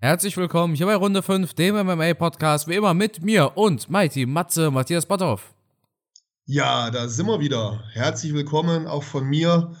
Herzlich willkommen hier bei Runde 5, dem MMA-Podcast, wie immer mit mir und Mighty Matze Matthias Botthoff. Ja, da sind wir wieder. Herzlich willkommen auch von mir.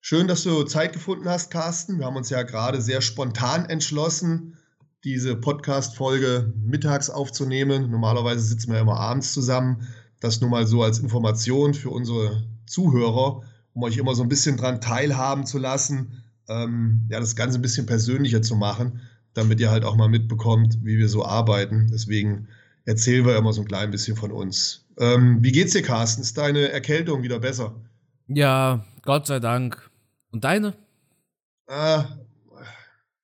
Schön, dass du Zeit gefunden hast, Carsten. Wir haben uns ja gerade sehr spontan entschlossen, diese Podcast-Folge mittags aufzunehmen. Normalerweise sitzen wir immer abends zusammen. Das nur mal so als Information für unsere Zuhörer, um euch immer so ein bisschen dran teilhaben zu lassen, ähm, ja, das Ganze ein bisschen persönlicher zu machen, damit ihr halt auch mal mitbekommt, wie wir so arbeiten. Deswegen erzählen wir immer so ein klein bisschen von uns. Ähm, wie geht's dir, Carsten? Ist deine Erkältung wieder besser? Ja, Gott sei Dank. Und deine? Ah,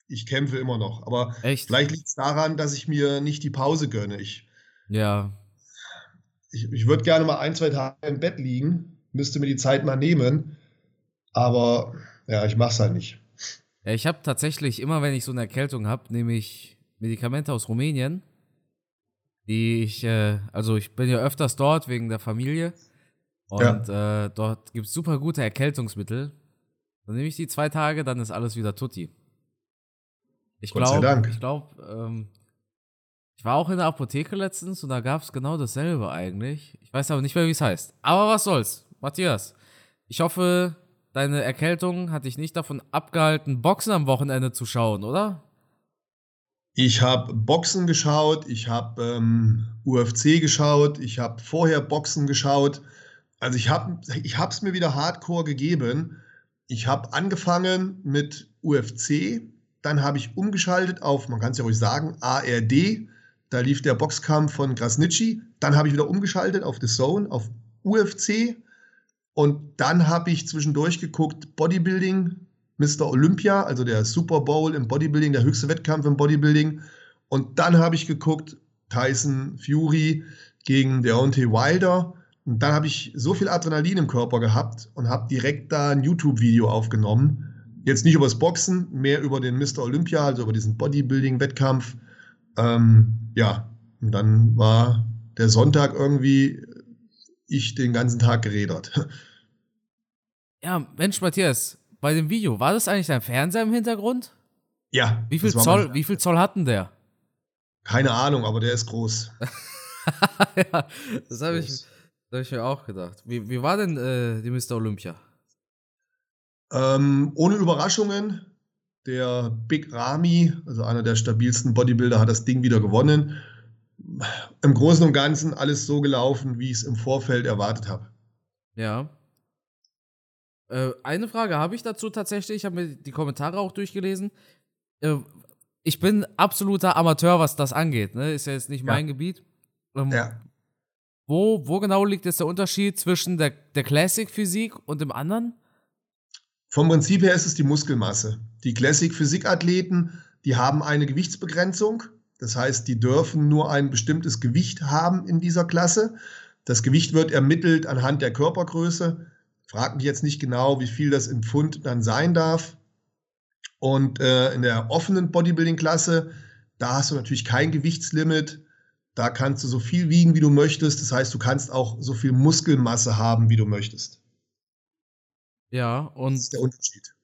ich kämpfe immer noch. Aber Echt? vielleicht liegt es daran, dass ich mir nicht die Pause gönne. Ich, ja. Ich, ich würde gerne mal ein, zwei Tage im Bett liegen, müsste mir die Zeit mal nehmen. Aber ja, ich mach's halt nicht. Ja, ich habe tatsächlich immer, wenn ich so eine Erkältung habe, nehme ich Medikamente aus Rumänien, die ich, äh, also ich bin ja öfters dort wegen der Familie und ja. äh, dort gibt es super gute Erkältungsmittel. Dann nehme ich die zwei Tage, dann ist alles wieder tutti. Ich glaube, ich glaube, ähm, ich war auch in der Apotheke letztens und da gab es genau dasselbe eigentlich. Ich weiß aber nicht mehr, wie es heißt. Aber was soll's, Matthias. Ich hoffe, deine Erkältung hat dich nicht davon abgehalten, Boxen am Wochenende zu schauen, oder? Ich habe Boxen geschaut, ich habe ähm, UFC geschaut, ich habe vorher Boxen geschaut. Also ich habe es mir wieder Hardcore gegeben. Ich habe angefangen mit UFC, dann habe ich umgeschaltet auf, man kann es ja ruhig sagen, ARD. Da lief der Boxkampf von Krasnitschi. Dann habe ich wieder umgeschaltet auf The Zone, auf UFC. Und dann habe ich zwischendurch geguckt, Bodybuilding, Mr. Olympia, also der Super Bowl im Bodybuilding, der höchste Wettkampf im Bodybuilding. Und dann habe ich geguckt, Tyson Fury gegen Deontay Wilder. Und dann habe ich so viel Adrenalin im Körper gehabt und habe direkt da ein YouTube-Video aufgenommen. Jetzt nicht über das Boxen, mehr über den Mr. Olympia, also über diesen Bodybuilding-Wettkampf. Ähm, ja, und dann war der Sonntag irgendwie ich den ganzen Tag gerädert. Ja, Mensch, Matthias, bei dem Video, war das eigentlich dein Fernseher im Hintergrund? Ja. Wie viel Zoll, wie viel Zoll hat denn der? Keine Ahnung, aber der ist groß. ja, das habe ich, hab ich mir auch gedacht. Wie, wie war denn äh, die Mr. Olympia? Ähm, ohne Überraschungen. Der Big Ramy, also einer der stabilsten Bodybuilder, hat das Ding wieder gewonnen. Im Großen und Ganzen alles so gelaufen, wie ich es im Vorfeld erwartet habe. Ja. Äh, eine Frage habe ich dazu tatsächlich. Ich habe mir die Kommentare auch durchgelesen. Äh, ich bin absoluter Amateur, was das angeht. Ne? Ist ja jetzt nicht ja. mein Gebiet. Ähm, ja. Wo, wo genau liegt jetzt der Unterschied zwischen der, der Classic-Physik und dem anderen? Vom Prinzip her ist es die Muskelmasse. Die Classic-Physik-Athleten, die haben eine Gewichtsbegrenzung. Das heißt, die dürfen nur ein bestimmtes Gewicht haben in dieser Klasse. Das Gewicht wird ermittelt anhand der Körpergröße. Frag mich jetzt nicht genau, wie viel das im Pfund dann sein darf. Und äh, in der offenen Bodybuilding-Klasse, da hast du natürlich kein Gewichtslimit. Da kannst du so viel wiegen, wie du möchtest. Das heißt, du kannst auch so viel Muskelmasse haben, wie du möchtest. Ja, und. Das ist der Unterschied.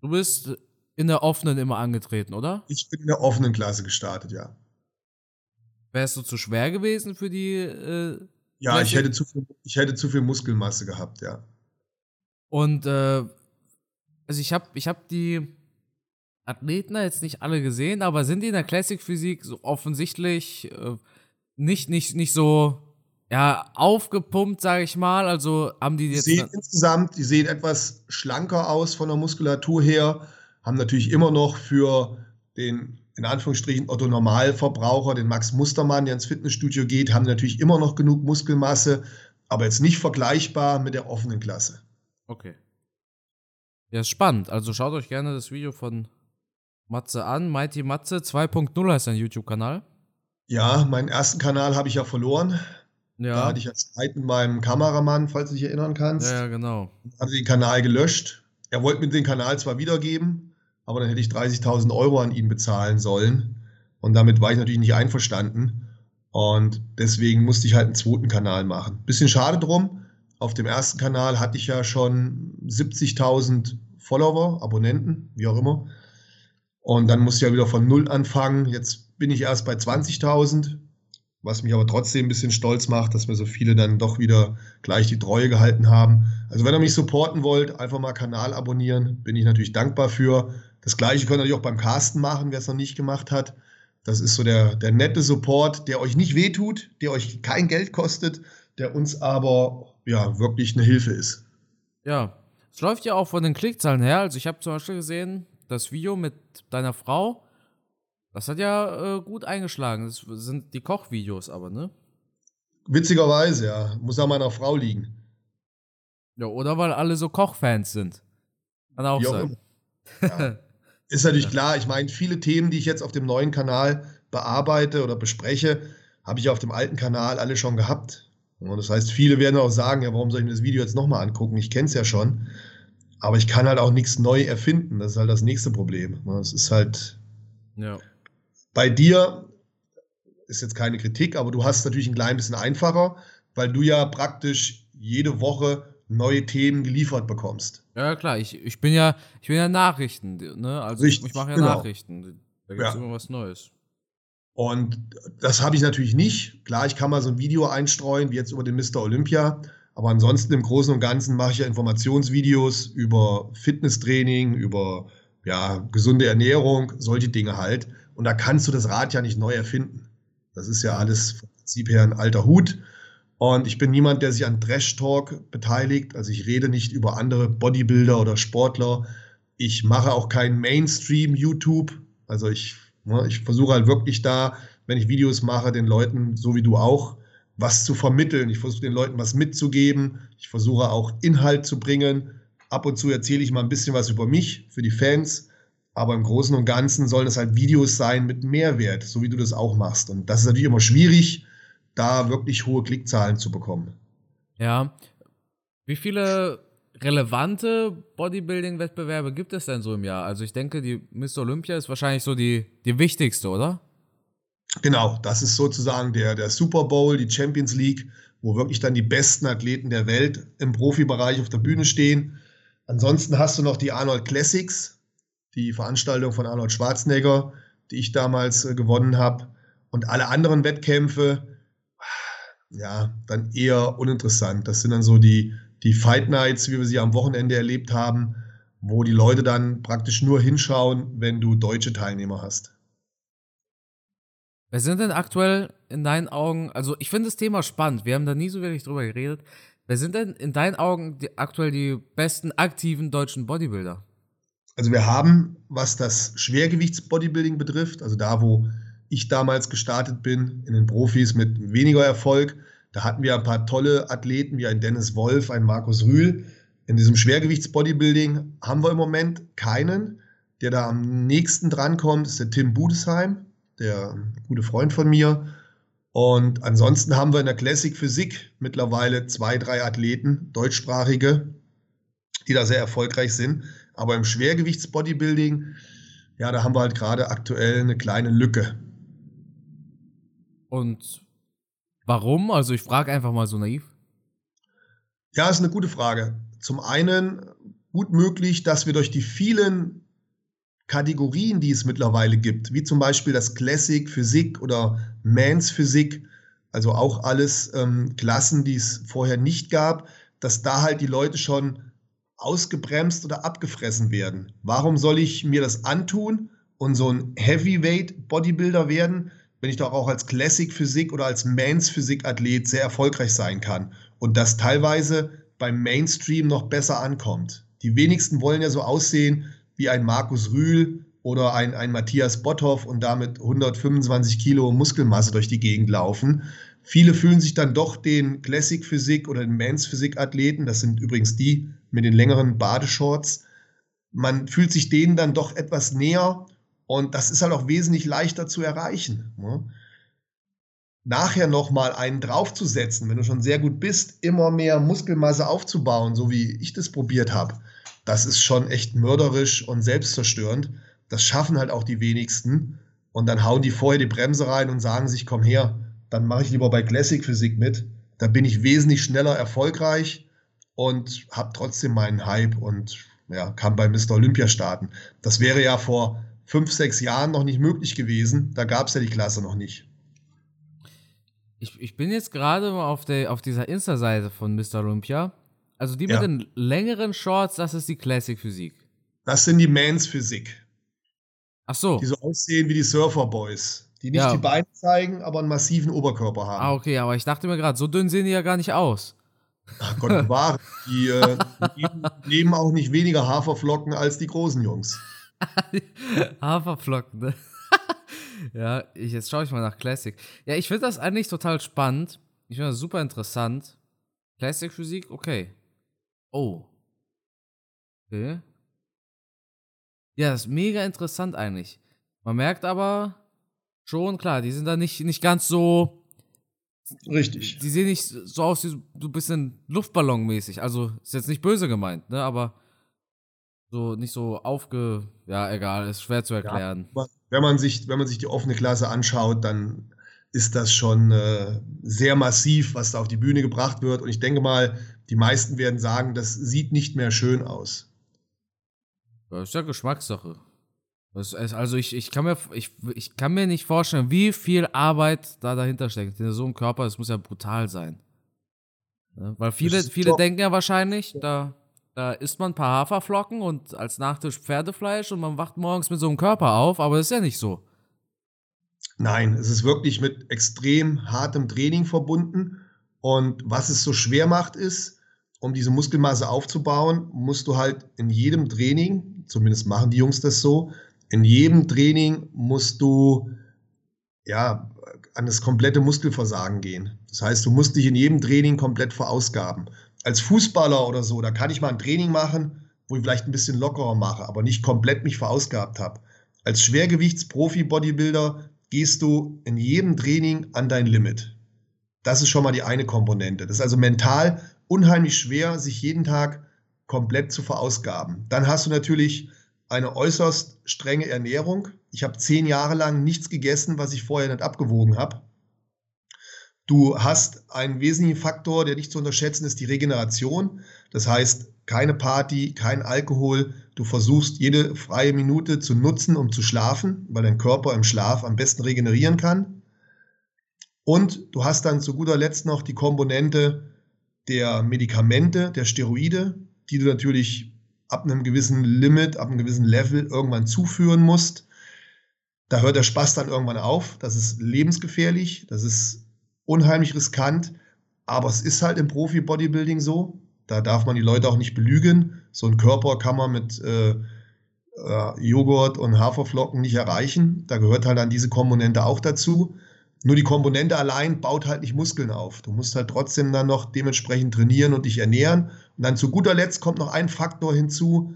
Du bist in der offenen immer angetreten, oder? Ich bin in der offenen Klasse gestartet, ja. Wärst du zu schwer gewesen für die. Äh, ja, ich hätte, zu viel, ich hätte zu viel Muskelmasse gehabt, ja. Und äh, also ich habe ich hab die Athleten jetzt nicht alle gesehen, aber sind die in der Classic Physik so offensichtlich äh, nicht, nicht, nicht so ja, aufgepumpt, sage ich mal. Also haben die jetzt. Sehen insgesamt, die sehen etwas schlanker aus von der Muskulatur her, haben natürlich immer noch für den in Anführungsstrichen Otto Normalverbraucher, den Max Mustermann, der ins Fitnessstudio geht, haben natürlich immer noch genug Muskelmasse, aber jetzt nicht vergleichbar mit der offenen Klasse. Okay. Ja, ist spannend. Also schaut euch gerne das Video von Matze an. Mighty Matze 2.0 heißt sein YouTube-Kanal. Ja, meinen ersten Kanal habe ich ja verloren. Ja. Da hatte ich ja Streit mit meinem Kameramann, falls du dich erinnern kannst. Ja, genau. Hatte den Kanal gelöscht. Er wollte mir den Kanal zwar wiedergeben, aber dann hätte ich 30.000 Euro an ihn bezahlen sollen. Und damit war ich natürlich nicht einverstanden. Und deswegen musste ich halt einen zweiten Kanal machen. Bisschen schade drum, auf dem ersten Kanal hatte ich ja schon 70.000 Follower, Abonnenten, wie auch immer. Und dann musste ich ja wieder von Null anfangen. Jetzt bin ich erst bei 20.000, was mich aber trotzdem ein bisschen stolz macht, dass mir so viele dann doch wieder gleich die Treue gehalten haben. Also wenn ihr mich supporten wollt, einfach mal Kanal abonnieren, bin ich natürlich dankbar für. Das gleiche könnt ihr natürlich auch beim Casten machen, wer es noch nicht gemacht hat. Das ist so der, der nette Support, der euch nicht wehtut, der euch kein Geld kostet, der uns aber ja wirklich eine Hilfe ist. Ja, es läuft ja auch von den Klickzahlen her. Also ich habe zum Beispiel gesehen, das Video mit deiner Frau, das hat ja äh, gut eingeschlagen. Das sind die Kochvideos aber, ne? Witzigerweise, ja. Muss an meiner Frau liegen. Ja, oder weil alle so Kochfans sind. Kann auch Wie sein. Auch ja. Ist natürlich klar, ich meine, viele Themen, die ich jetzt auf dem neuen Kanal bearbeite oder bespreche, habe ich auf dem alten Kanal alle schon gehabt. Und das heißt, viele werden auch sagen, ja, warum soll ich mir das Video jetzt nochmal angucken? Ich kenne es ja schon. Aber ich kann halt auch nichts neu erfinden. Das ist halt das nächste Problem. Es ist halt. Ja. Bei dir ist jetzt keine Kritik, aber du hast es natürlich ein klein bisschen einfacher, weil du ja praktisch jede Woche neue Themen geliefert bekommst. Ja, klar, ich, ich bin ja, ich bin ja Nachrichten, ne? Also Richtig, ich, ich mache ja genau. Nachrichten. Da gibt es ja. immer was Neues. Und das habe ich natürlich nicht. Klar, ich kann mal so ein Video einstreuen, wie jetzt über den Mr. Olympia. Aber ansonsten im Großen und Ganzen mache ich ja Informationsvideos über Fitnesstraining, über ja, gesunde Ernährung, solche Dinge halt. Und da kannst du das Rad ja nicht neu erfinden. Das ist ja alles vom Prinzip her ein alter Hut. Und ich bin niemand, der sich an Trash Talk beteiligt. Also ich rede nicht über andere Bodybuilder oder Sportler. Ich mache auch kein Mainstream YouTube. Also ich, ich versuche halt wirklich da, wenn ich Videos mache, den Leuten, so wie du auch, was zu vermitteln. Ich versuche den Leuten was mitzugeben. Ich versuche auch Inhalt zu bringen. Ab und zu erzähle ich mal ein bisschen was über mich für die Fans. Aber im Großen und Ganzen sollen es halt Videos sein mit Mehrwert, so wie du das auch machst. Und das ist natürlich immer schwierig, da wirklich hohe Klickzahlen zu bekommen. Ja. Wie viele relevante Bodybuilding-Wettbewerbe gibt es denn so im Jahr? Also ich denke, die Mr. Olympia ist wahrscheinlich so die, die wichtigste, oder? Genau, das ist sozusagen der, der Super Bowl, die Champions League, wo wirklich dann die besten Athleten der Welt im Profibereich auf der Bühne stehen. Ansonsten hast du noch die Arnold Classics, die Veranstaltung von Arnold Schwarzenegger, die ich damals äh, gewonnen habe. Und alle anderen Wettkämpfe, ja, dann eher uninteressant. Das sind dann so die, die Fight Nights, wie wir sie am Wochenende erlebt haben, wo die Leute dann praktisch nur hinschauen, wenn du deutsche Teilnehmer hast. Wer sind denn aktuell in deinen Augen, also ich finde das Thema spannend, wir haben da nie so wirklich drüber geredet. Wer sind denn in deinen Augen die, aktuell die besten aktiven deutschen Bodybuilder? Also wir haben, was das Schwergewichtsbodybuilding betrifft, also da, wo ich damals gestartet bin, in den Profis mit weniger Erfolg. Da hatten wir ein paar tolle Athleten wie ein Dennis Wolf, ein Markus Rühl. In diesem Schwergewichtsbodybuilding haben wir im Moment keinen. Der da am nächsten drankommt, ist der Tim Budesheim, der gute Freund von mir. Und ansonsten haben wir in der Classic Physik mittlerweile zwei, drei Athleten, deutschsprachige, die da sehr erfolgreich sind. Aber im Schwergewichtsbodybuilding, ja, da haben wir halt gerade aktuell eine kleine Lücke. Und warum? Also ich frage einfach mal so naiv. Ja, ist eine gute Frage. Zum einen gut möglich, dass wir durch die vielen Kategorien, die es mittlerweile gibt, wie zum Beispiel das Classic Physik oder Mans Physik, also auch alles ähm, Klassen, die es vorher nicht gab, dass da halt die Leute schon ausgebremst oder abgefressen werden. Warum soll ich mir das antun und so ein Heavyweight Bodybuilder werden, wenn ich doch auch als Classic Physik oder als Mans Physik Athlet sehr erfolgreich sein kann und das teilweise beim Mainstream noch besser ankommt. Die wenigsten wollen ja so aussehen wie ein Markus Rühl oder ein, ein Matthias Botthoff und damit 125 Kilo Muskelmasse durch die Gegend laufen. Viele fühlen sich dann doch den Classic Physik oder den Mans Physik Athleten, das sind übrigens die mit den längeren Badeshorts, man fühlt sich denen dann doch etwas näher und das ist halt auch wesentlich leichter zu erreichen. Ne? Nachher nochmal einen draufzusetzen, wenn du schon sehr gut bist, immer mehr Muskelmasse aufzubauen, so wie ich das probiert habe, das ist schon echt mörderisch und selbstzerstörend. Das schaffen halt auch die wenigsten. Und dann hauen die vorher die Bremse rein und sagen sich, komm her, dann mache ich lieber bei Classic Physik mit. Da bin ich wesentlich schneller erfolgreich und habe trotzdem meinen Hype und ja, kann bei Mr. Olympia starten. Das wäre ja vor fünf, sechs Jahren noch nicht möglich gewesen. Da gab es ja die Klasse noch nicht. Ich, ich bin jetzt gerade mal auf, der, auf dieser Insta-Seite von Mr. Olympia. Also die ja. mit den längeren Shorts, das ist die Classic Physik. Das sind die Mans Physik. Ach so. Die so aussehen wie die Surfer Boys. Die nicht ja. die Beine zeigen, aber einen massiven Oberkörper haben. Ah, okay, aber ich dachte mir gerade, so dünn sehen die ja gar nicht aus. Ach Gott bewahre. Die äh, nehmen auch nicht weniger Haferflocken als die großen Jungs. Haferflocken, ne? ja, ich, jetzt schaue ich mal nach Classic. Ja, ich finde das eigentlich total spannend. Ich finde das super interessant. Classic Physik, okay. Oh. Okay. Ja, das ist mega interessant eigentlich. Man merkt aber schon, klar, die sind da nicht, nicht ganz so. Richtig. Die sehen nicht so aus wie so ein bisschen Luftballonmäßig. Also, ist jetzt nicht böse gemeint, ne, aber so nicht so aufge. Ja, egal, ist schwer zu erklären. Ja, wenn, man sich, wenn man sich die offene Klasse anschaut, dann ist das schon äh, sehr massiv, was da auf die Bühne gebracht wird. Und ich denke mal, die meisten werden sagen, das sieht nicht mehr schön aus. Das ist ja Geschmackssache. Ist, also ich, ich, kann mir, ich, ich kann mir nicht vorstellen, wie viel Arbeit da dahinter steckt. In so einem Körper, das muss ja brutal sein. Ja, weil viele, viele denken ja wahrscheinlich, da, da isst man ein paar Haferflocken und als Nachtisch Pferdefleisch und man wacht morgens mit so einem Körper auf, aber das ist ja nicht so. Nein, es ist wirklich mit extrem hartem Training verbunden. Und was es so schwer macht, ist, um diese Muskelmasse aufzubauen, musst du halt in jedem Training, zumindest machen die Jungs das so, in jedem Training musst du ja an das komplette Muskelversagen gehen. Das heißt, du musst dich in jedem Training komplett verausgaben. Als Fußballer oder so, da kann ich mal ein Training machen, wo ich vielleicht ein bisschen lockerer mache, aber nicht komplett mich verausgabt habe. Als Schwergewichtsprofi-Bodybuilder gehst du in jedem Training an dein Limit. Das ist schon mal die eine Komponente. Das ist also mental unheimlich schwer, sich jeden Tag komplett zu verausgaben. Dann hast du natürlich eine äußerst strenge Ernährung. Ich habe zehn Jahre lang nichts gegessen, was ich vorher nicht abgewogen habe. Du hast einen wesentlichen Faktor, der nicht zu unterschätzen ist, die Regeneration. Das heißt, keine Party, kein Alkohol. Du versuchst jede freie Minute zu nutzen, um zu schlafen, weil dein Körper im Schlaf am besten regenerieren kann. Und du hast dann zu guter Letzt noch die Komponente der Medikamente, der Steroide, die du natürlich ab einem gewissen Limit, ab einem gewissen Level irgendwann zuführen musst. Da hört der Spaß dann irgendwann auf. Das ist lebensgefährlich, das ist unheimlich riskant, aber es ist halt im Profi-Bodybuilding so. Da darf man die Leute auch nicht belügen. So ein Körper kann man mit äh, äh, Joghurt und Haferflocken nicht erreichen. Da gehört halt dann diese Komponente auch dazu. Nur die Komponente allein baut halt nicht Muskeln auf. Du musst halt trotzdem dann noch dementsprechend trainieren und dich ernähren. Und dann zu guter Letzt kommt noch ein Faktor hinzu,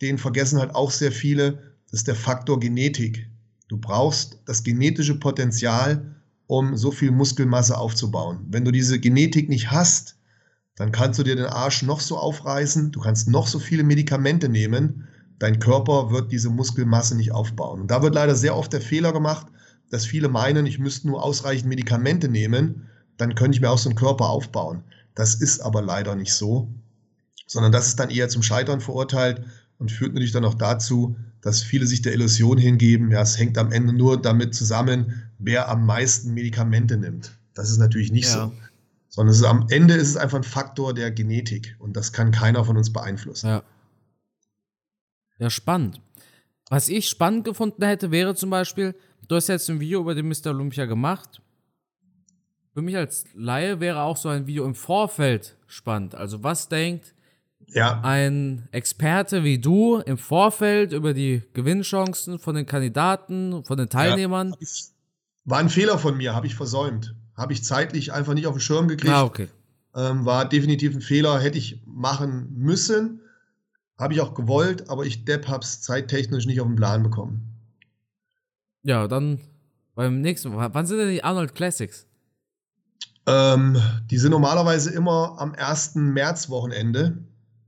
den vergessen halt auch sehr viele, das ist der Faktor Genetik. Du brauchst das genetische Potenzial, um so viel Muskelmasse aufzubauen. Wenn du diese Genetik nicht hast, dann kannst du dir den Arsch noch so aufreißen, du kannst noch so viele Medikamente nehmen, dein Körper wird diese Muskelmasse nicht aufbauen. Und da wird leider sehr oft der Fehler gemacht, dass viele meinen, ich müsste nur ausreichend Medikamente nehmen, dann könnte ich mir auch so einen Körper aufbauen. Das ist aber leider nicht so, sondern das ist dann eher zum Scheitern verurteilt und führt natürlich dann auch dazu, dass viele sich der Illusion hingeben, ja, es hängt am Ende nur damit zusammen, wer am meisten Medikamente nimmt. Das ist natürlich nicht ja. so. Sondern ist, am Ende ist es einfach ein Faktor der Genetik und das kann keiner von uns beeinflussen. Ja. Ja, spannend. Was ich spannend gefunden hätte, wäre zum Beispiel, Du hast jetzt ein Video über den Mr. Olympia gemacht. Für mich als Laie wäre auch so ein Video im Vorfeld spannend. Also was denkt ja. ein Experte wie du im Vorfeld über die Gewinnchancen von den Kandidaten, von den Teilnehmern? Ja. War ein Fehler von mir, habe ich versäumt. Habe ich zeitlich einfach nicht auf den Schirm gekriegt. Ah, okay. Ähm, war definitiv ein Fehler, hätte ich machen müssen. Habe ich auch gewollt, aber ich Depp habe es zeittechnisch nicht auf den Plan bekommen. Ja, dann beim nächsten Mal. Wann sind denn die Arnold Classics? Ähm, die sind normalerweise immer am 1. März-Wochenende.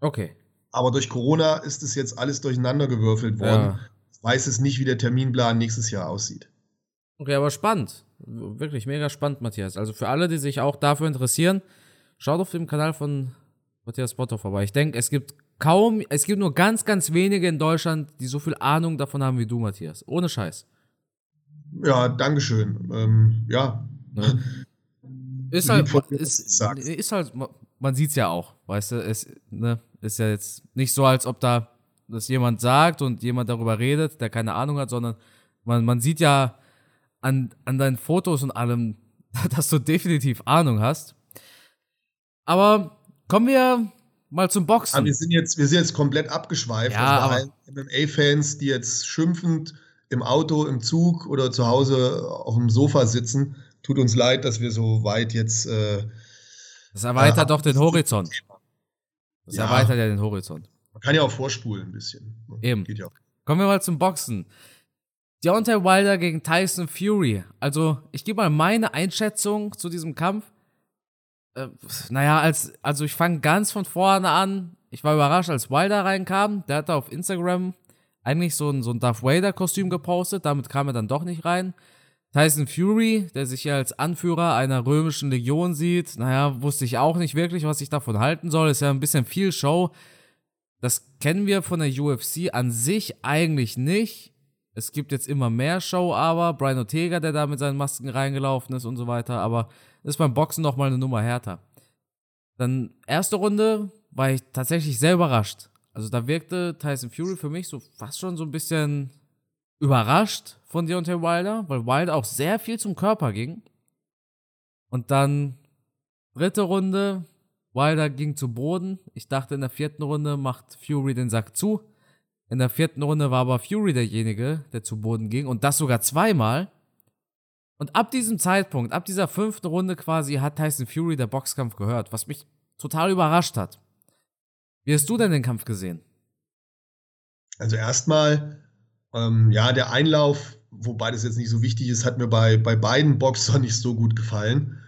Okay. Aber durch Corona ist es jetzt alles durcheinander gewürfelt worden. Ja. Ich weiß es nicht, wie der Terminplan nächstes Jahr aussieht. Okay, aber spannend. Wirklich mega spannend, Matthias. Also für alle, die sich auch dafür interessieren, schaut auf dem Kanal von Matthias Botthoff, aber ich denke, es gibt kaum, es gibt nur ganz, ganz wenige in Deutschland, die so viel Ahnung davon haben wie du, Matthias. Ohne Scheiß. Ja, Dankeschön. Ähm, ja. Ne? Ist halt, ist, ist halt, man sieht es ja auch, weißt du, es ne, ist ja jetzt nicht so, als ob da das jemand sagt und jemand darüber redet, der keine Ahnung hat, sondern man, man sieht ja an, an deinen Fotos und allem, dass du definitiv Ahnung hast. Aber kommen wir mal zum Boxen. Aber wir sind jetzt, wir sind jetzt komplett abgeschweift. Ja, also MMA-Fans, die jetzt schimpfend im Auto, im Zug oder zu Hause auf dem Sofa sitzen, tut uns leid, dass wir so weit jetzt. Äh, das erweitert äh, doch den Horizont. Das ja. erweitert ja den Horizont. Man kann ja auch vorspulen ein bisschen. Ne? Eben. Ja Kommen wir mal zum Boxen. Deontay Wilder gegen Tyson Fury. Also, ich gebe mal meine Einschätzung zu diesem Kampf. Äh, naja, als, also ich fange ganz von vorne an. Ich war überrascht, als Wilder reinkam. Der hatte auf Instagram eigentlich so ein, so ein Darth Vader-Kostüm gepostet. Damit kam er dann doch nicht rein. Tyson Fury, der sich hier als Anführer einer römischen Legion sieht, naja, wusste ich auch nicht wirklich, was ich davon halten soll. Ist ja ein bisschen viel Show. Das kennen wir von der UFC an sich eigentlich nicht. Es gibt jetzt immer mehr Show, aber Brian Ortega, der da mit seinen Masken reingelaufen ist und so weiter, aber ist beim Boxen noch mal eine Nummer härter. Dann erste Runde war ich tatsächlich sehr überrascht. Also da wirkte Tyson Fury für mich so fast schon so ein bisschen überrascht von Deontay Wilder, weil Wilder auch sehr viel zum Körper ging. Und dann dritte Runde, Wilder ging zu Boden. Ich dachte, in der vierten Runde macht Fury den Sack zu. In der vierten Runde war aber Fury derjenige, der zu Boden ging und das sogar zweimal. Und ab diesem Zeitpunkt, ab dieser fünften Runde quasi, hat Tyson Fury der Boxkampf gehört, was mich total überrascht hat. Wie hast du denn den Kampf gesehen? Also erstmal, ähm, ja, der Einlauf, wobei das jetzt nicht so wichtig ist, hat mir bei, bei beiden Boxern nicht so gut gefallen.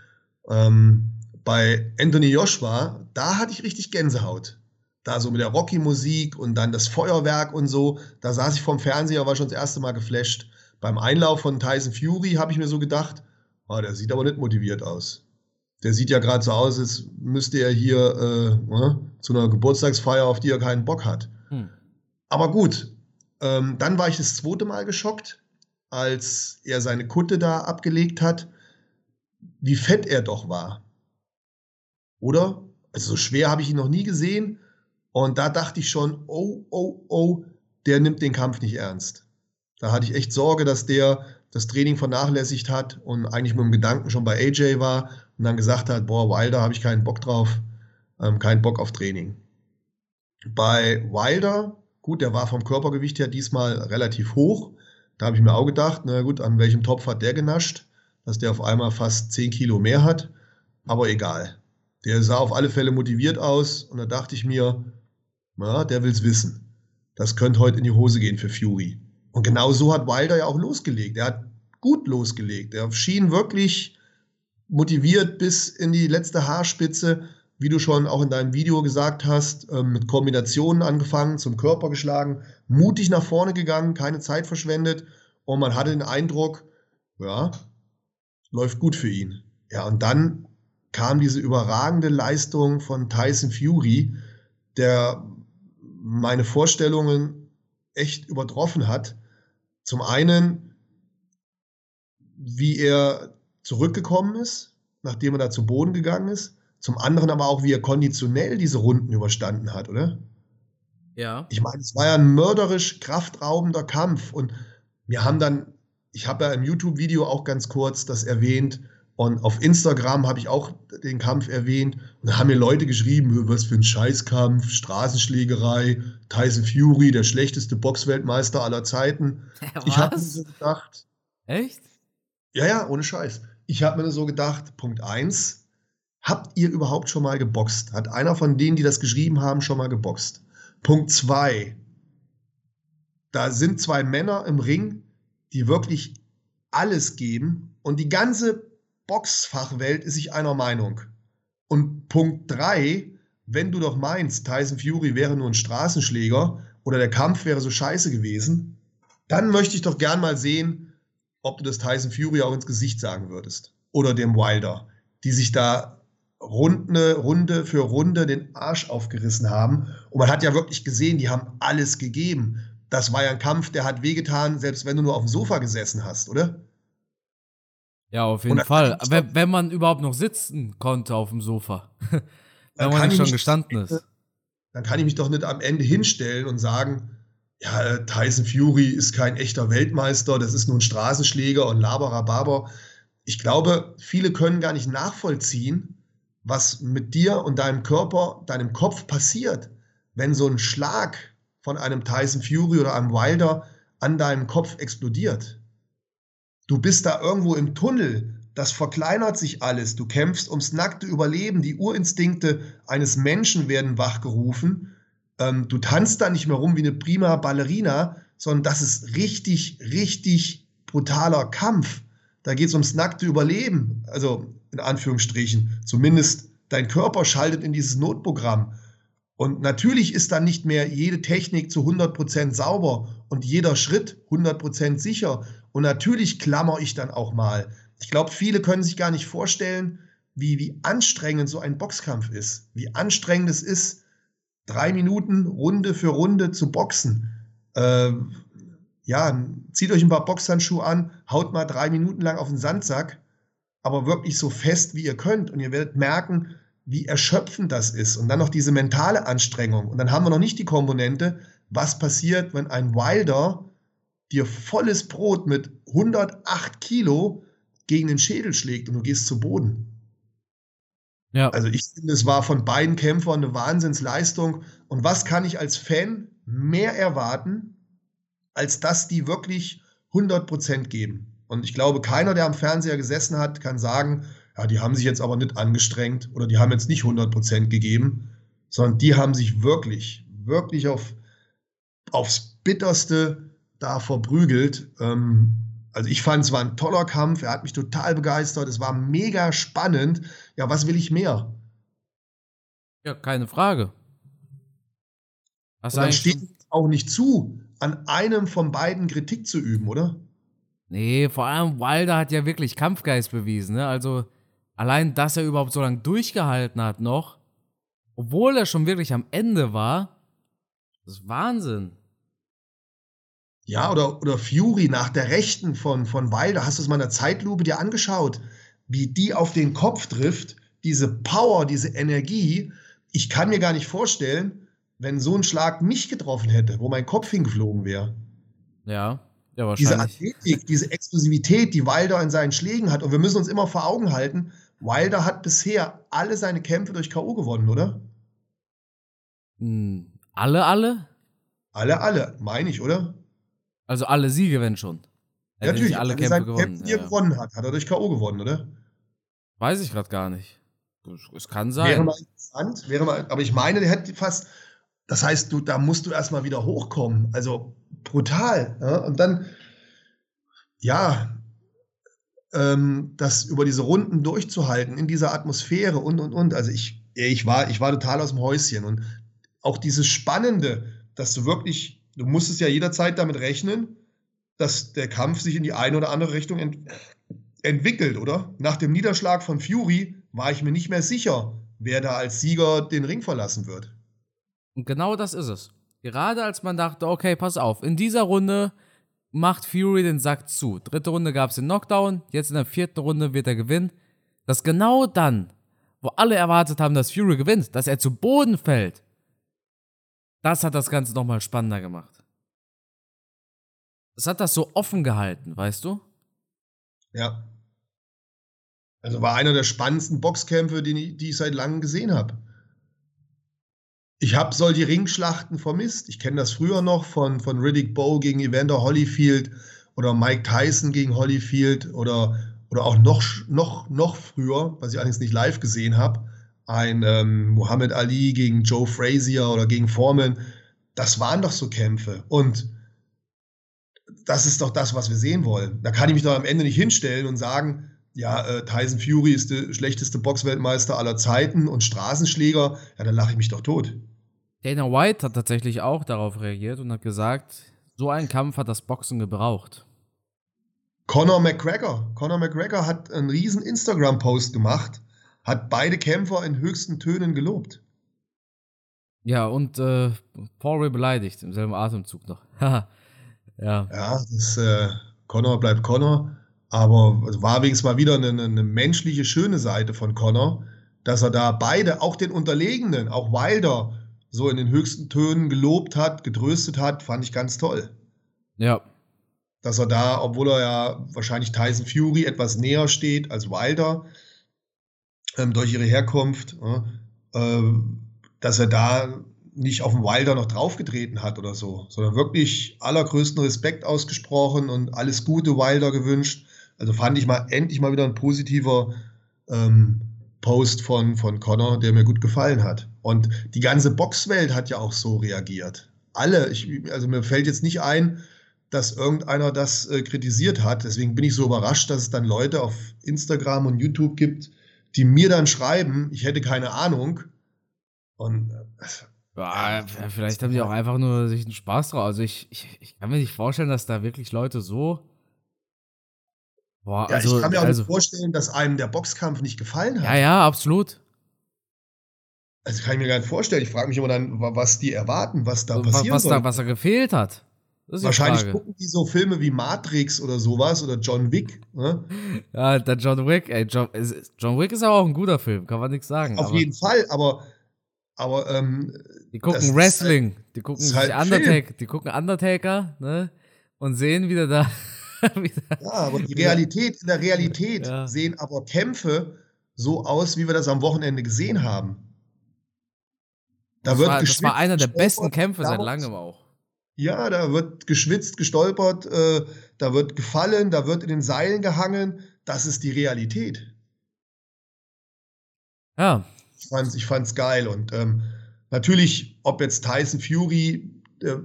Ähm, bei Anthony Joshua, da hatte ich richtig Gänsehaut. Da so mit der Rocky-Musik und dann das Feuerwerk und so, da saß ich vorm Fernseher, war schon das erste Mal geflasht. Beim Einlauf von Tyson Fury habe ich mir so gedacht, oh, der sieht aber nicht motiviert aus. Der sieht ja gerade so aus, als müsste er hier äh, ne, zu einer Geburtstagsfeier, auf die er keinen Bock hat. Hm. Aber gut, ähm, dann war ich das zweite Mal geschockt, als er seine Kutte da abgelegt hat, wie fett er doch war. Oder? Also so schwer habe ich ihn noch nie gesehen. Und da dachte ich schon, oh, oh, oh, der nimmt den Kampf nicht ernst. Da hatte ich echt Sorge, dass der das Training vernachlässigt hat und eigentlich mit dem Gedanken schon bei AJ war und dann gesagt hat, boah, Wilder habe ich keinen Bock drauf, ähm, keinen Bock auf Training. Bei Wilder, gut, der war vom Körpergewicht her diesmal relativ hoch. Da habe ich mir auch gedacht, na gut, an welchem Topf hat der genascht, dass der auf einmal fast 10 Kilo mehr hat. Aber egal. Der sah auf alle Fälle motiviert aus und da dachte ich mir, na, der will's wissen. Das könnte heute in die Hose gehen für Fury. Und genau so hat Wilder ja auch losgelegt. Er hat gut losgelegt. Er schien wirklich motiviert bis in die letzte Haarspitze, wie du schon auch in deinem Video gesagt hast, ähm, mit Kombinationen angefangen, zum Körper geschlagen, mutig nach vorne gegangen, keine Zeit verschwendet und man hatte den Eindruck, ja, läuft gut für ihn. Ja, und dann kam diese überragende Leistung von Tyson Fury, der meine Vorstellungen echt übertroffen hat. Zum einen, wie er zurückgekommen ist, nachdem er da zu Boden gegangen ist. Zum anderen aber auch, wie er konditionell diese Runden überstanden hat, oder? Ja. Ich meine, es war ja ein mörderisch kraftraubender Kampf und wir haben dann, ich habe ja im YouTube-Video auch ganz kurz das erwähnt, und auf Instagram habe ich auch den Kampf erwähnt. Und da haben mir Leute geschrieben, was für ein Scheißkampf, Straßenschlägerei, Tyson Fury, der schlechteste Boxweltmeister aller Zeiten. Was? Ich habe mir so gedacht. Echt? Ja, ja, ohne Scheiß. Ich habe mir so gedacht, Punkt 1, habt ihr überhaupt schon mal geboxt? Hat einer von denen, die das geschrieben haben, schon mal geboxt? Punkt 2, da sind zwei Männer im Ring, die wirklich alles geben und die ganze Boxfachwelt ist sich einer Meinung. Und Punkt 3, wenn du doch meinst, Tyson Fury wäre nur ein Straßenschläger oder der Kampf wäre so scheiße gewesen, dann möchte ich doch gern mal sehen, ob du das Tyson Fury auch ins Gesicht sagen würdest. Oder dem Wilder, die sich da Runde, Runde für Runde den Arsch aufgerissen haben. Und man hat ja wirklich gesehen, die haben alles gegeben. Das war ja ein Kampf, der hat wehgetan, selbst wenn du nur auf dem Sofa gesessen hast, oder? Ja, auf jeden Fall. Wenn, wenn, man überhaupt noch sitzen konnte auf dem Sofa. wenn man nicht schon gestanden ist. Dann kann ich mich doch nicht am Ende hinstellen und sagen, ja, Tyson Fury ist kein echter Weltmeister, das ist nur ein Straßenschläger und Laberababer. Ich glaube, viele können gar nicht nachvollziehen, was mit dir und deinem Körper, deinem Kopf passiert, wenn so ein Schlag von einem Tyson Fury oder einem Wilder an deinem Kopf explodiert. Du bist da irgendwo im Tunnel, das verkleinert sich alles, du kämpfst ums nackte Überleben, die Urinstinkte eines Menschen werden wachgerufen, ähm, du tanzt da nicht mehr rum wie eine prima Ballerina, sondern das ist richtig, richtig brutaler Kampf. Da geht es ums nackte Überleben, also in Anführungsstrichen. Zumindest dein Körper schaltet in dieses Notprogramm. Und natürlich ist dann nicht mehr jede Technik zu 100% sauber und jeder Schritt 100% sicher. Und natürlich klammer ich dann auch mal. Ich glaube, viele können sich gar nicht vorstellen, wie, wie anstrengend so ein Boxkampf ist. Wie anstrengend es ist, drei Minuten Runde für Runde zu boxen. Äh, ja, zieht euch ein paar Boxhandschuhe an, haut mal drei Minuten lang auf den Sandsack, aber wirklich so fest, wie ihr könnt. Und ihr werdet merken, wie erschöpfend das ist. Und dann noch diese mentale Anstrengung. Und dann haben wir noch nicht die Komponente, was passiert, wenn ein Wilder dir volles Brot mit 108 Kilo gegen den Schädel schlägt und du gehst zu Boden. Ja. Also ich finde, es war von beiden Kämpfern eine Wahnsinnsleistung. Und was kann ich als Fan mehr erwarten, als dass die wirklich 100% geben? Und ich glaube, keiner, der am Fernseher gesessen hat, kann sagen, ja, die haben sich jetzt aber nicht angestrengt oder die haben jetzt nicht 100% gegeben, sondern die haben sich wirklich, wirklich auf, aufs Bitterste da verprügelt. Ähm, also ich fand, es war ein toller Kampf, er hat mich total begeistert, es war mega spannend. Ja, was will ich mehr? Ja, keine Frage. Was Und dann steht auch nicht zu, an einem von beiden Kritik zu üben, oder? Nee, vor allem Wilder hat ja wirklich Kampfgeist bewiesen. Ne? Also allein, dass er überhaupt so lange durchgehalten hat noch, obwohl er schon wirklich am Ende war, das ist Wahnsinn. Ja, oder, oder Fury nach der Rechten von, von Wilder. Hast du es mal in der Zeitlupe dir angeschaut, wie die auf den Kopf trifft? Diese Power, diese Energie. Ich kann mir gar nicht vorstellen, wenn so ein Schlag mich getroffen hätte, wo mein Kopf hingeflogen wäre. Ja, ja. Diese Athletik, diese Explosivität, die Wilder in seinen Schlägen hat. Und wir müssen uns immer vor Augen halten, Wilder hat bisher alle seine Kämpfe durch K.O. gewonnen, oder? Hm, alle, alle? Alle, alle, meine ich, oder? Also alle Siege, wenn schon. Ja, natürlich, alle Kämpfe gewonnen. Kämpfe, die er gewonnen hat, hat er durch K.O. gewonnen, oder? Weiß ich gerade gar nicht. Es kann sein. Wäre mal interessant, wäre mal, aber ich meine, der hätte fast, das heißt, du, da musst du erstmal wieder hochkommen. Also brutal. Ja? Und dann, ja, ähm, das über diese Runden durchzuhalten, in dieser Atmosphäre und und und. Also ich, ich war, ich war total aus dem Häuschen. Und auch dieses Spannende, dass du wirklich du musstest ja jederzeit damit rechnen, dass der Kampf sich in die eine oder andere Richtung ent entwickelt, oder? Nach dem Niederschlag von Fury war ich mir nicht mehr sicher, wer da als Sieger den Ring verlassen wird. Und genau das ist es. Gerade als man dachte, okay, pass auf, in dieser Runde macht Fury den Sack zu. Dritte Runde gab es den Knockdown, jetzt in der vierten Runde wird er gewinnen. Dass genau dann, wo alle erwartet haben, dass Fury gewinnt, dass er zu Boden fällt, das hat das Ganze nochmal spannender gemacht. Es hat das so offen gehalten, weißt du? Ja. Also war einer der spannendsten Boxkämpfe, die, die ich seit langem gesehen habe. Ich habe solche Ringschlachten vermisst. Ich kenne das früher noch von, von Riddick Bowe gegen Evander Holyfield oder Mike Tyson gegen Holyfield oder, oder auch noch, noch, noch früher, was ich allerdings nicht live gesehen habe, ein ähm, Muhammad Ali gegen Joe Frazier oder gegen Foreman, das waren doch so Kämpfe. Und das ist doch das, was wir sehen wollen. Da kann ich mich doch am Ende nicht hinstellen und sagen, ja, äh, Tyson Fury ist der schlechteste Boxweltmeister aller Zeiten und Straßenschläger, ja, dann lache ich mich doch tot. Dana White hat tatsächlich auch darauf reagiert und hat gesagt, so ein Kampf hat das Boxen gebraucht. Conor McGregor. Conor McGregor hat einen riesen Instagram-Post gemacht hat beide Kämpfer in höchsten Tönen gelobt. Ja, und äh, Paul beleidigt im selben Atemzug noch. ja. Ja, das, äh, Connor bleibt Connor, aber es war wenigstens mal wieder eine, eine menschliche, schöne Seite von Connor, dass er da beide, auch den Unterlegenen, auch Wilder, so in den höchsten Tönen gelobt hat, getröstet hat, fand ich ganz toll. Ja. Dass er da, obwohl er ja wahrscheinlich Tyson Fury etwas näher steht als Wilder, ähm, durch ihre Herkunft, äh, dass er da nicht auf den Wilder noch draufgetreten hat oder so, sondern wirklich allergrößten Respekt ausgesprochen und alles Gute Wilder gewünscht. Also fand ich mal endlich mal wieder ein positiver ähm, Post von, von Connor, der mir gut gefallen hat. Und die ganze Boxwelt hat ja auch so reagiert. Alle, ich, also mir fällt jetzt nicht ein, dass irgendeiner das äh, kritisiert hat. Deswegen bin ich so überrascht, dass es dann Leute auf Instagram und YouTube gibt, die mir dann schreiben, ich hätte keine Ahnung. Und äh, ja, vielleicht haben die auch einfach nur sich einen Spaß drauf. Also ich, ich, ich kann mir nicht vorstellen, dass da wirklich Leute so. Boah, ja, also, ich kann mir auch also, nicht vorstellen, dass einem der Boxkampf nicht gefallen hat. Ja, ja, absolut. Also kann ich mir gar nicht vorstellen. Ich frage mich immer dann, was die erwarten, was da passiert. Was, da, was da gefehlt hat. Wahrscheinlich gucken die so Filme wie Matrix oder sowas oder John Wick. Ne? Ja, der John Wick, ey, John, John Wick ist aber auch ein guter Film, kann man nichts sagen. Auf jeden Fall, aber, aber ähm, die gucken Wrestling, halt, die gucken halt Undertaker, die gucken Undertaker, ne? Und sehen wieder da. ja, aber die Realität, in der Realität ja. sehen aber Kämpfe so aus, wie wir das am Wochenende gesehen haben. Da das, wird war, das war einer der besten Kämpfe seit langem auch. Ja, da wird geschwitzt, gestolpert, äh, da wird gefallen, da wird in den Seilen gehangen. Das ist die Realität. Ja. Ich fand's, ich fand's geil. Und ähm, natürlich, ob jetzt Tyson Fury, der,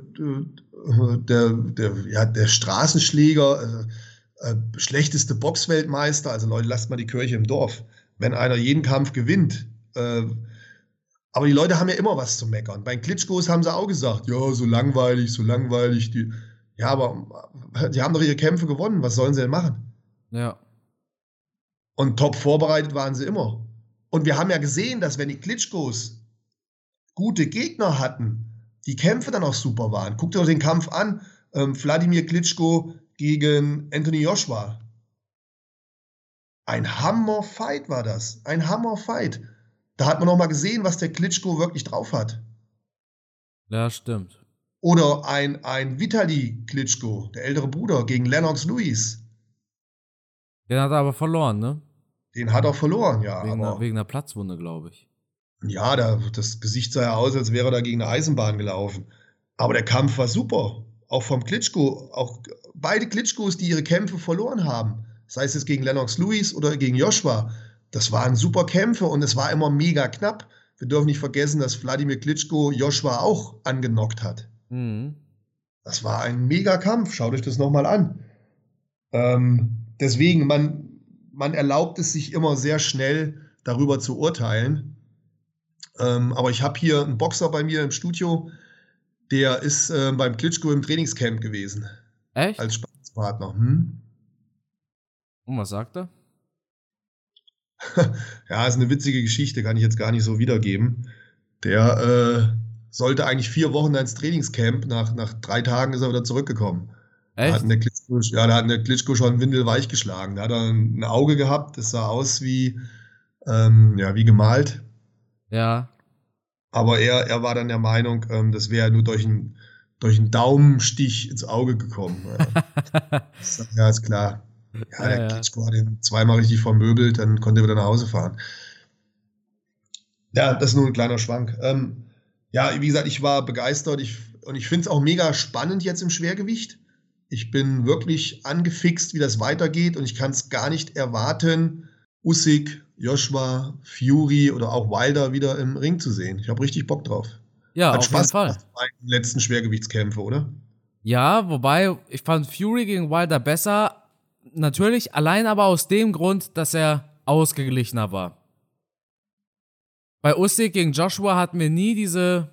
der, der, ja, der Straßenschläger, äh, äh, schlechteste Boxweltmeister, also Leute, lasst mal die Kirche im Dorf. Wenn einer jeden Kampf gewinnt, äh, aber die Leute haben ja immer was zu meckern. Bei den Klitschkos haben sie auch gesagt, ja, so langweilig, so langweilig. Die, ja, aber die haben doch ihre Kämpfe gewonnen. Was sollen sie denn machen? Ja. Und top vorbereitet waren sie immer. Und wir haben ja gesehen, dass wenn die Klitschkos gute Gegner hatten, die Kämpfe dann auch super waren. Guckt euch den Kampf an. Ähm, Wladimir Klitschko gegen Anthony Joshua. Ein Hammer-Fight war das. Ein Hammer-Fight. Da hat man noch mal gesehen, was der Klitschko wirklich drauf hat. Ja, stimmt. Oder ein, ein Vitali Klitschko, der ältere Bruder, gegen Lennox Lewis. Den hat er aber verloren, ne? Den hat er verloren, ja. Wegen, einer, wegen einer Platzwunde, glaube ich. Ja, da, das Gesicht sah ja aus, als wäre er da gegen eine Eisenbahn gelaufen. Aber der Kampf war super. Auch vom Klitschko. Auch beide Klitschkos, die ihre Kämpfe verloren haben. Sei es jetzt gegen Lennox Lewis oder gegen Joshua das waren super Kämpfe und es war immer mega knapp. Wir dürfen nicht vergessen, dass Wladimir Klitschko Joshua auch angenockt hat. Mhm. Das war ein mega Kampf. Schaut euch das nochmal an. Ähm, deswegen, man, man erlaubt es sich immer sehr schnell darüber zu urteilen. Ähm, aber ich habe hier einen Boxer bei mir im Studio, der ist äh, beim Klitschko im Trainingscamp gewesen. Echt? Als Spaßpartner. Hm? Und was sagt er? ja, ist eine witzige Geschichte, kann ich jetzt gar nicht so wiedergeben. Der äh, sollte eigentlich vier Wochen ins Trainingscamp, nach, nach drei Tagen ist er wieder zurückgekommen. Echt? Da hat eine Klitschko, ja, da hat eine Klitschko schon windelweich geschlagen. Da hat er ein Auge gehabt, das sah aus wie, ähm, ja, wie gemalt. Ja. Aber er, er war dann der Meinung, ähm, das wäre nur durch einen durch Daumenstich ins Auge gekommen. ja, ist klar. Ja, der ja, Klitschko hat ihn zweimal richtig vermöbelt, dann konnte er wieder nach Hause fahren. Ja, das ist nur ein kleiner Schwank. Ähm, ja, wie gesagt, ich war begeistert ich, und ich finde es auch mega spannend jetzt im Schwergewicht. Ich bin wirklich angefixt, wie das weitergeht und ich kann es gar nicht erwarten, Usyk, Joshua, Fury oder auch Wilder wieder im Ring zu sehen. Ich habe richtig Bock drauf. Ja, Hat auf Spaß jeden Fall. Den letzten Schwergewichtskämpfe, oder? Ja, wobei ich fand Fury gegen Wilder besser, natürlich allein aber aus dem Grund, dass er ausgeglichener war. Bei Usyk gegen Joshua hatten wir nie diese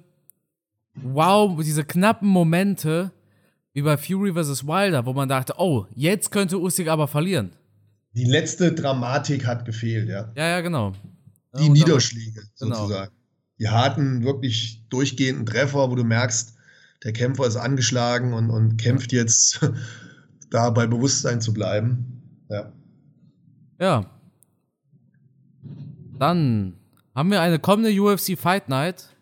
wow, diese knappen Momente wie bei Fury vs. Wilder, wo man dachte, oh, jetzt könnte Usyk aber verlieren. Die letzte Dramatik hat gefehlt, ja. Ja, ja, genau. Die Niederschläge genau. sozusagen. Die harten, wirklich durchgehenden Treffer, wo du merkst, der Kämpfer ist angeschlagen und, und kämpft jetzt da bei Bewusstsein zu bleiben. Ja. Ja. Dann haben wir eine kommende UFC Fight Night.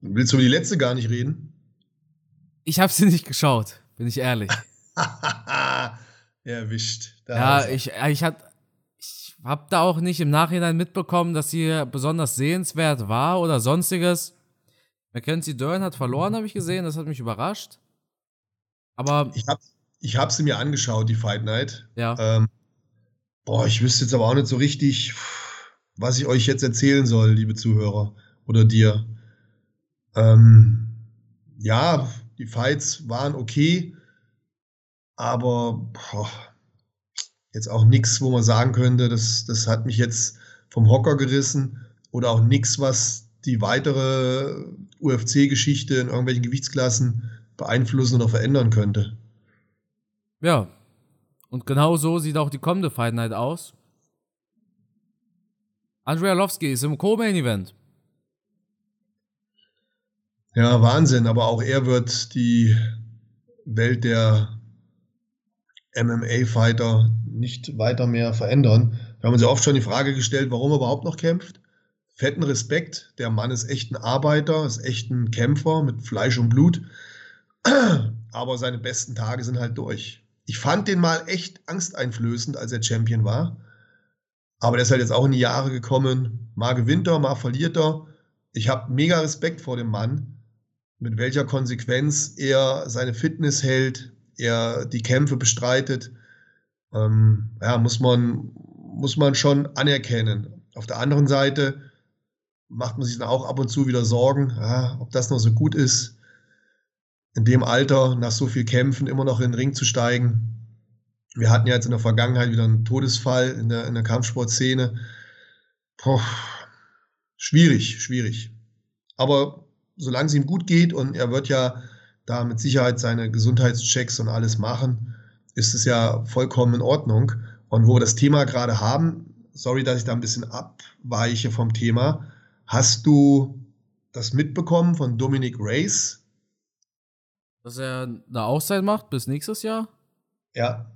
Willst du über die letzte gar nicht reden? Ich habe sie nicht geschaut, bin ich ehrlich. Erwischt. Da ja, ich, ich, hat, ich habe da auch nicht im Nachhinein mitbekommen, dass sie besonders sehenswert war oder sonstiges. Mackenzie Dern hat verloren, habe ich gesehen. Das hat mich überrascht. Aber. Ich habe ich hab sie mir angeschaut, die Fight Night. Ja. Ähm, boah, ich wüsste jetzt aber auch nicht so richtig, was ich euch jetzt erzählen soll, liebe Zuhörer. Oder dir. Ähm, ja, die Fights waren okay, aber boah, jetzt auch nichts, wo man sagen könnte, das, das hat mich jetzt vom Hocker gerissen oder auch nichts, was die weitere UFC-Geschichte in irgendwelchen Gewichtsklassen beeinflussen oder verändern könnte. Ja. Und genau so sieht auch die kommende Fight Night aus. Andrea Arlovski ist im Co-Main-Event. Ja, Wahnsinn, aber auch er wird die Welt der MMA-Fighter nicht weiter mehr verändern. Wir haben uns ja oft schon die Frage gestellt, warum er überhaupt noch kämpft. Fetten Respekt, der Mann ist echt ein Arbeiter, ist echt ein Kämpfer mit Fleisch und Blut. Aber seine besten Tage sind halt durch. Ich fand den mal echt angsteinflößend, als er Champion war. Aber der ist halt jetzt auch in die Jahre gekommen. Mal gewinnt er, mal verliert er. Ich habe mega Respekt vor dem Mann, mit welcher Konsequenz er seine Fitness hält, er die Kämpfe bestreitet. Ähm, ja, muss man, muss man schon anerkennen. Auf der anderen Seite macht man sich dann auch ab und zu wieder Sorgen, ja, ob das noch so gut ist, in dem Alter nach so viel Kämpfen immer noch in den Ring zu steigen. Wir hatten ja jetzt in der Vergangenheit wieder einen Todesfall in der, in der Kampfsportszene. Poh, schwierig, schwierig. Aber solange es ihm gut geht und er wird ja da mit Sicherheit seine Gesundheitschecks und alles machen, ist es ja vollkommen in Ordnung. Und wo wir das Thema gerade haben, sorry, dass ich da ein bisschen abweiche vom Thema, hast du das mitbekommen von Dominic Race? Dass er eine Auszeit macht bis nächstes Jahr? Ja.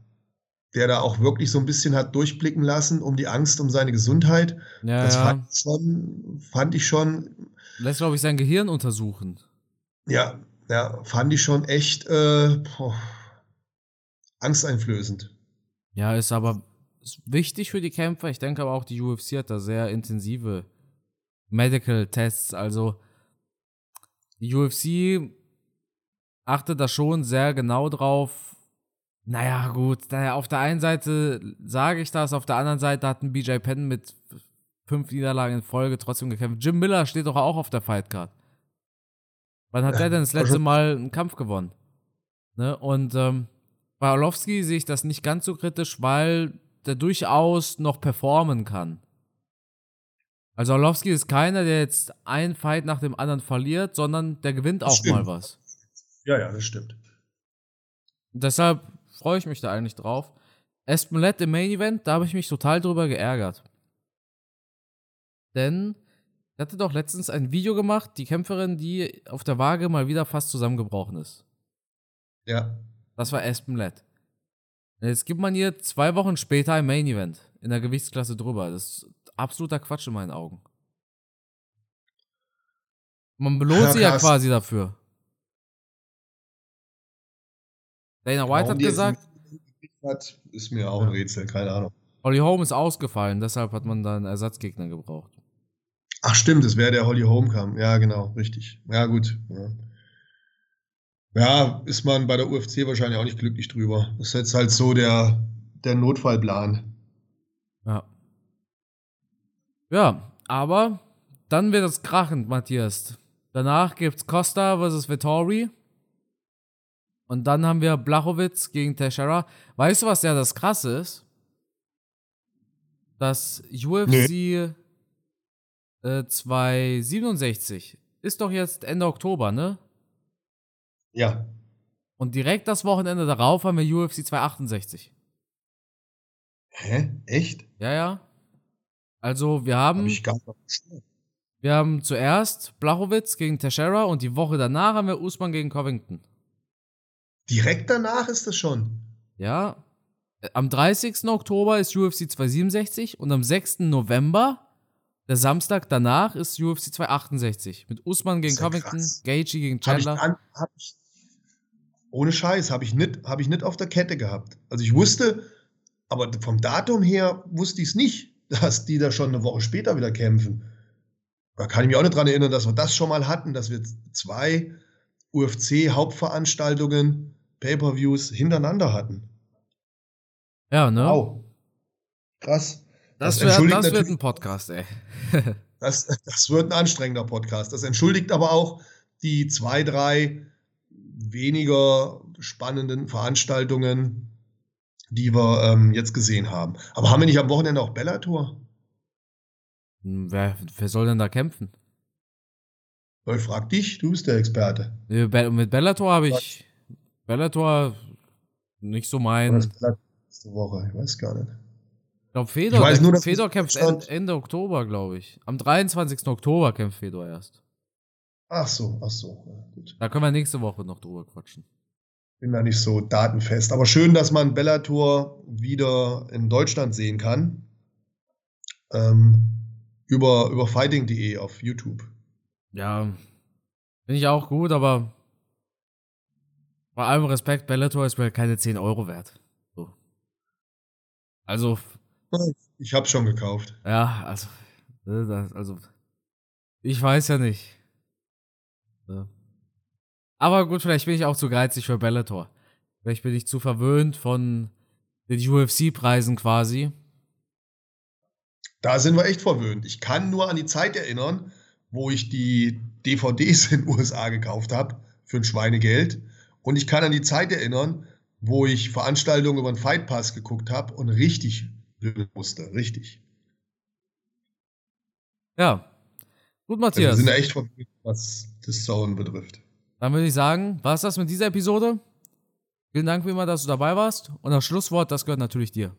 Der da auch wirklich so ein bisschen hat durchblicken lassen um die Angst um seine Gesundheit. Ja, das ja. Fand, ich schon, fand ich schon. Lässt, glaube ich, sein Gehirn untersuchen. Ja, ja, fand ich schon echt äh, boah, angsteinflößend. Ja, ist aber ist wichtig für die Kämpfer. Ich denke aber auch, die UFC hat da sehr intensive Medical Tests. Also die UFC achtet da schon sehr genau drauf. Naja, gut, naja, auf der einen Seite sage ich das, auf der anderen Seite hat ein BJ Penn mit fünf Niederlagen in Folge trotzdem gekämpft. Jim Miller steht doch auch auf der Fightcard. Wann hat der denn das letzte Mal einen Kampf gewonnen? Ne? Und ähm, bei Orlovsky sehe ich das nicht ganz so kritisch, weil der durchaus noch performen kann. Also Orlovsky ist keiner, der jetzt einen Fight nach dem anderen verliert, sondern der gewinnt auch mal was. Ja, ja, das stimmt. Deshalb freue ich mich da eigentlich drauf. Espelet im Main Event, da habe ich mich total drüber geärgert. Denn ich hatte doch letztens ein Video gemacht, die Kämpferin, die auf der Waage mal wieder fast zusammengebrochen ist. Ja. Das war Aspen Led. Jetzt gibt man ihr zwei Wochen später ein Main Event in der Gewichtsklasse drüber. Das ist absoluter Quatsch in meinen Augen. Man belohnt ja, sie ja quasi dafür. Dana White hat gesagt. Hat, ist mir auch ein Rätsel, keine Ahnung. Holly Holm ist ausgefallen, deshalb hat man da einen Ersatzgegner gebraucht. Ach stimmt, es wäre der Holly Homecom. Ja, genau, richtig. Ja, gut. Ja. ja. ist man bei der UFC wahrscheinlich auch nicht glücklich drüber. Das ist jetzt halt so der, der Notfallplan. Ja. Ja, aber dann wird es krachend, Matthias. Danach gibt's Costa vs. Vittori. Und dann haben wir Blachowitz gegen Teixeira. Weißt du, was ja das krasse ist? Dass UFC nee. 267 äh, ist doch jetzt Ende Oktober, ne? Ja. Und direkt das Wochenende darauf haben wir UFC 268. Hä? Echt? Ja, ja. Also wir haben. Hab ich gar nicht wir haben zuerst Blachowitz gegen Teixeira und die Woche danach haben wir Usman gegen Covington. Direkt danach ist das schon. Ja. Am 30. Oktober ist UFC 267 und am 6. November, der Samstag danach, ist UFC 268. Mit Usman gegen ja Covington, Gaethje gegen Chandler. Hab ich, hab ich, ohne Scheiß, habe ich, nicht, hab ich nicht auf der Kette gehabt. Also ich wusste, aber vom Datum her wusste ich es nicht, dass die da schon eine Woche später wieder kämpfen. Da kann ich mich auch nicht dran erinnern, dass wir das schon mal hatten, dass wir zwei UFC-Hauptveranstaltungen, Pay-per-Views hintereinander hatten. Ja, ne? Wow. Krass. Das, das, wär, das wird ein Podcast, ey. das, das wird ein anstrengender Podcast. Das entschuldigt aber auch die zwei, drei weniger spannenden Veranstaltungen, die wir ähm, jetzt gesehen haben. Aber haben wir nicht am Wochenende auch Bellator? Hm, wer, wer soll denn da kämpfen? Ich frag dich, du bist der Experte. Mit Bellator habe ich. Bellator nicht so mein. Nächste Woche, ich weiß gar nicht. Ich glaube, Fedor, ich weiß nur, Fedor kämpft Ende, Ende Oktober, glaube ich. Am 23. Oktober kämpft Fedor erst. Ach so, ach so. Ja, gut. Da können wir nächste Woche noch drüber quatschen. Bin da nicht so datenfest. Aber schön, dass man Bellator wieder in Deutschland sehen kann. Ähm, über, über fighting.de auf YouTube. Ja, finde ich auch gut, aber bei allem Respekt, Bellator ist mir keine 10 Euro wert. So. Also. Ich hab's schon gekauft. Ja, also. Ne, also. Ich weiß ja nicht. Ja. Aber gut, vielleicht bin ich auch zu geizig für Bellator. Vielleicht bin ich zu verwöhnt von den UFC-Preisen quasi. Da sind wir echt verwöhnt. Ich kann nur an die Zeit erinnern, wo ich die DVDs in den USA gekauft habe für ein Schweinegeld. Und ich kann an die Zeit erinnern, wo ich Veranstaltungen über den Fight Pass geguckt habe und richtig musste. Richtig. Ja. Gut, Matthias. Also wir sind echt verwöhnt, was das Zone betrifft. Dann würde ich sagen, war es das mit dieser Episode? Vielen Dank wie immer, dass du dabei warst. Und das Schlusswort, das gehört natürlich dir.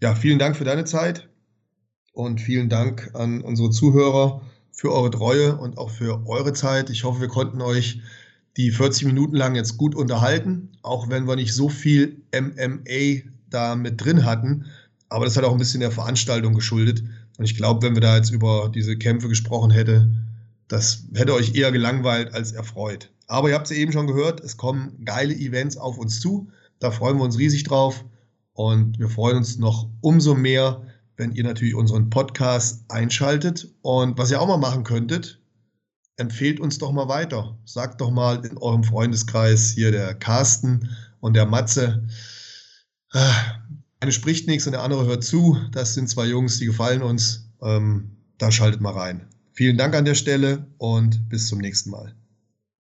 Ja, vielen Dank für deine Zeit und vielen Dank an unsere Zuhörer für eure Treue und auch für eure Zeit. Ich hoffe, wir konnten euch die 40 Minuten lang jetzt gut unterhalten, auch wenn wir nicht so viel MMA da mit drin hatten. Aber das hat auch ein bisschen der Veranstaltung geschuldet. Und ich glaube, wenn wir da jetzt über diese Kämpfe gesprochen hätten, das hätte euch eher gelangweilt als erfreut. Aber ihr habt es ja eben schon gehört, es kommen geile Events auf uns zu. Da freuen wir uns riesig drauf. Und wir freuen uns noch umso mehr, wenn ihr natürlich unseren Podcast einschaltet. Und was ihr auch mal machen könntet, empfehlt uns doch mal weiter. Sagt doch mal in eurem Freundeskreis hier der Carsten und der Matze. Eine spricht nichts und der andere hört zu. Das sind zwei Jungs, die gefallen uns. Ähm, da schaltet mal rein. Vielen Dank an der Stelle und bis zum nächsten Mal.